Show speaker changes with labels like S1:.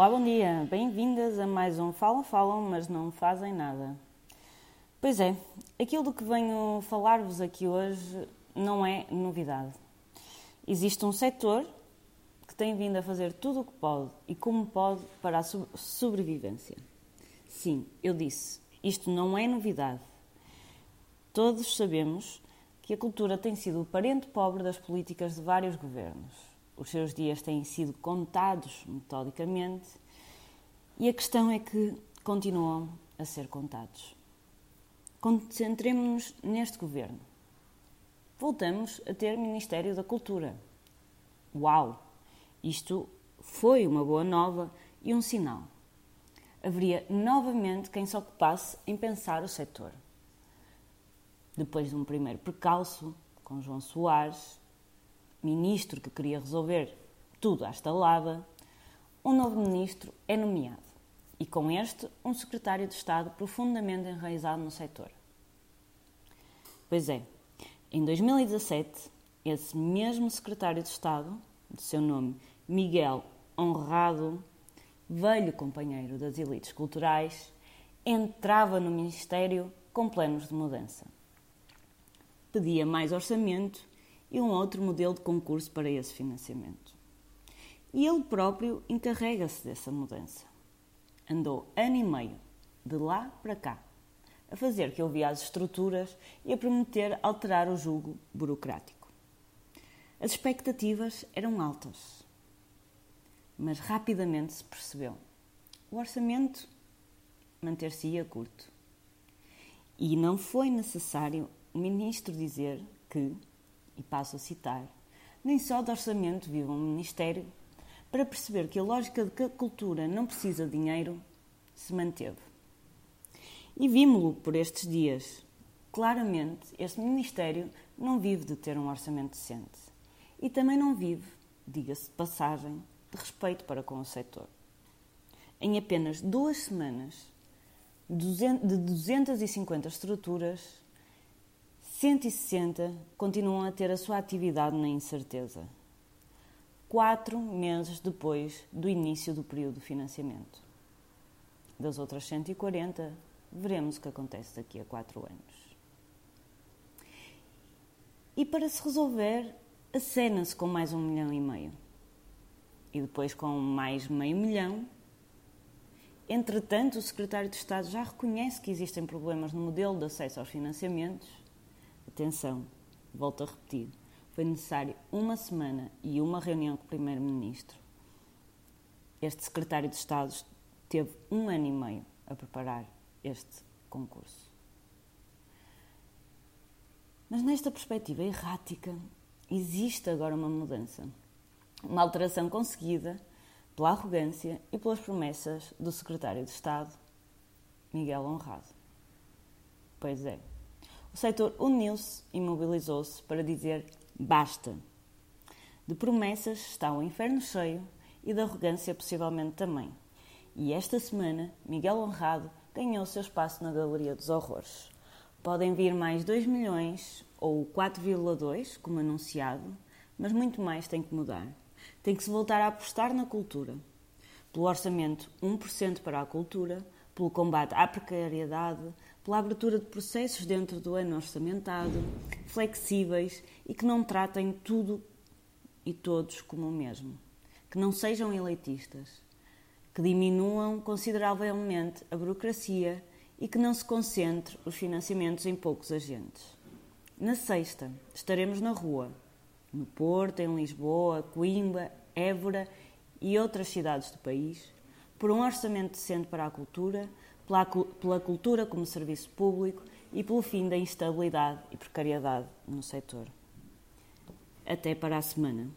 S1: Olá, bom dia. Bem-vindas a mais um Falam, Falam, mas não fazem nada. Pois é, aquilo do que venho falar-vos aqui hoje não é novidade. Existe um setor que tem vindo a fazer tudo o que pode e como pode para a sobrevivência. Sim, eu disse, isto não é novidade. Todos sabemos que a cultura tem sido o parente pobre das políticas de vários governos. Os seus dias têm sido contados metodicamente e a questão é que continuam a ser contados. Concentremos-nos neste governo. Voltamos a ter Ministério da Cultura. Uau! Isto foi uma boa nova e um sinal. Haveria novamente quem se ocupasse em pensar o setor. Depois de um primeiro percalço com João Soares, ministro que queria resolver tudo à estalada, um novo ministro é nomeado e, com este, um secretário de Estado profundamente enraizado no setor. Pois é, em 2017, esse mesmo secretário de Estado, de seu nome Miguel Honrado, velho companheiro das elites culturais, entrava no Ministério com planos de mudança. Pedia mais orçamento e um outro modelo de concurso para esse financiamento. E ele próprio encarrega-se dessa mudança andou ano e meio, de lá para cá, a fazer que ouvia as estruturas e a prometer alterar o julgo burocrático. As expectativas eram altas, mas rapidamente se percebeu. O orçamento manter-se-ia curto. E não foi necessário o ministro dizer que, e passo a citar, nem só de orçamento vive um ministério para perceber que a lógica de que a cultura não precisa de dinheiro se manteve. E vimos-lo por estes dias. Claramente, este Ministério não vive de ter um orçamento decente. E também não vive, diga-se de passagem, de respeito para com o setor. Em apenas duas semanas, de 250 estruturas, 160 continuam a ter a sua atividade na incerteza quatro meses depois do início do período de financiamento. Das outras 140, veremos o que acontece daqui a quatro anos. E para se resolver, acena-se com mais um milhão e meio. E depois com mais meio milhão. Entretanto, o secretário de Estado já reconhece que existem problemas no modelo de acesso aos financiamentos. Atenção, volto a repetir foi necessário uma semana e uma reunião com o Primeiro-Ministro. Este secretário de Estado teve um ano e meio a preparar este concurso. Mas nesta perspectiva errática, existe agora uma mudança. Uma alteração conseguida pela arrogância e pelas promessas do secretário de Estado, Miguel Honrado. Pois é, o setor uniu-se e mobilizou-se para dizer Basta. De promessas está o inferno cheio e de arrogância possivelmente também. E esta semana, Miguel Honrado ganhou seu espaço na Galeria dos Horrores. Podem vir mais 2 milhões ou 4,2, como anunciado, mas muito mais tem que mudar. Tem que se voltar a apostar na cultura. Pelo orçamento 1% para a cultura, pelo combate à precariedade, pela abertura de processos dentro do ano orçamentado, flexíveis e que não tratem tudo e todos como o mesmo. Que não sejam eleitistas, que diminuam consideravelmente a burocracia e que não se concentre os financiamentos em poucos agentes. Na sexta, estaremos na rua, no Porto, em Lisboa, Coimbra, Évora e outras cidades do país, por um orçamento decente para a cultura, pela, pela cultura como serviço público e pelo fim da instabilidade e precariedade no setor. Até para a semana.